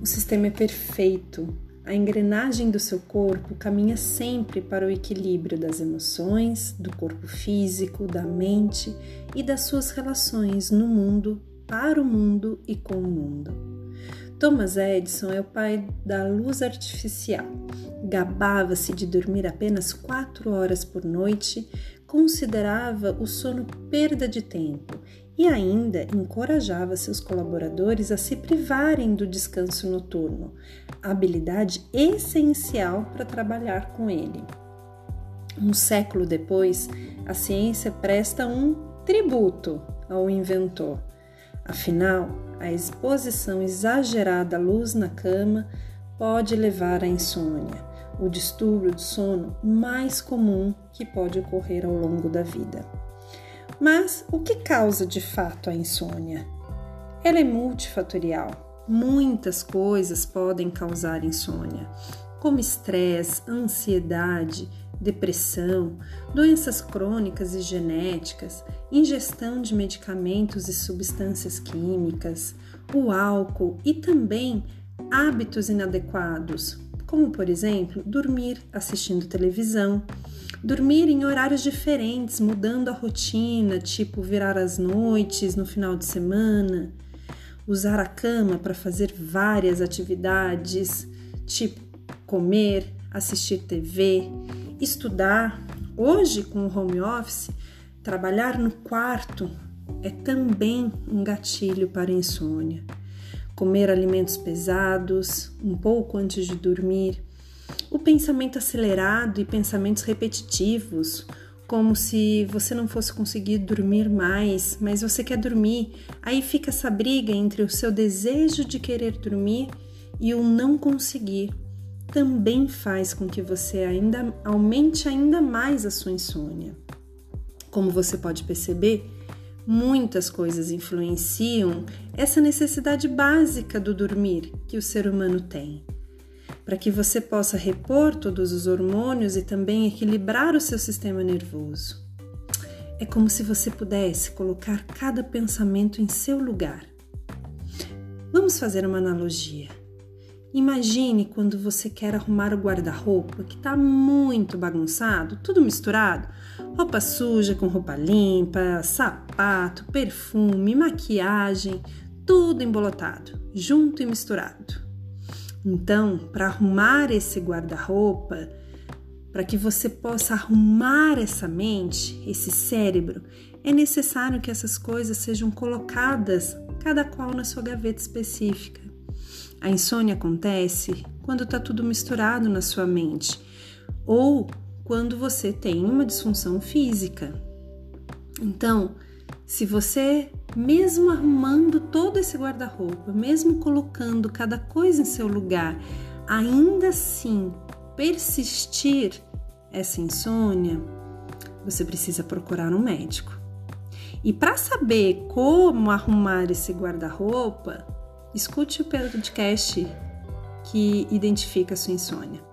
O sistema é perfeito. A engrenagem do seu corpo caminha sempre para o equilíbrio das emoções, do corpo físico, da mente e das suas relações no mundo, para o mundo e com o mundo. Thomas Edison é o pai da luz artificial. Gabava-se de dormir apenas quatro horas por noite, considerava o sono perda de tempo e ainda encorajava seus colaboradores a se privarem do descanso noturno, habilidade essencial para trabalhar com ele. Um século depois, a ciência presta um tributo ao inventor. Afinal, a exposição exagerada à luz na cama pode levar à insônia, o distúrbio do sono mais comum que pode ocorrer ao longo da vida. Mas o que causa de fato a insônia? Ela é multifatorial. Muitas coisas podem causar insônia, como estresse, ansiedade, depressão, doenças crônicas e genéticas, ingestão de medicamentos e substâncias químicas, o álcool e também hábitos inadequados, como por exemplo dormir assistindo televisão, dormir em horários diferentes, mudando a rotina, tipo virar as noites no final de semana, usar a cama para fazer várias atividades, tipo comer, assistir TV, estudar. Hoje, com o home office, trabalhar no quarto é também um gatilho para insônia. Comer alimentos pesados um pouco antes de dormir, o pensamento acelerado e pensamentos repetitivos, como se você não fosse conseguir dormir mais, mas você quer dormir. Aí fica essa briga entre o seu desejo de querer dormir e o não conseguir. Também faz com que você ainda aumente ainda mais a sua insônia. Como você pode perceber, muitas coisas influenciam essa necessidade básica do dormir que o ser humano tem para que você possa repor todos os hormônios e também equilibrar o seu sistema nervoso. É como se você pudesse colocar cada pensamento em seu lugar. Vamos fazer uma analogia. Imagine quando você quer arrumar o guarda-roupa que está muito bagunçado, tudo misturado, roupa suja com roupa limpa, sapato, perfume, maquiagem, tudo embolotado, junto e misturado. Então, para arrumar esse guarda-roupa, para que você possa arrumar essa mente, esse cérebro, é necessário que essas coisas sejam colocadas cada qual na sua gaveta específica. A insônia acontece quando está tudo misturado na sua mente ou quando você tem uma disfunção física. Então, se você, mesmo arrumando todo esse guarda-roupa, mesmo colocando cada coisa em seu lugar, ainda assim persistir essa insônia, você precisa procurar um médico. E para saber como arrumar esse guarda-roupa, escute o podcast que identifica a sua insônia.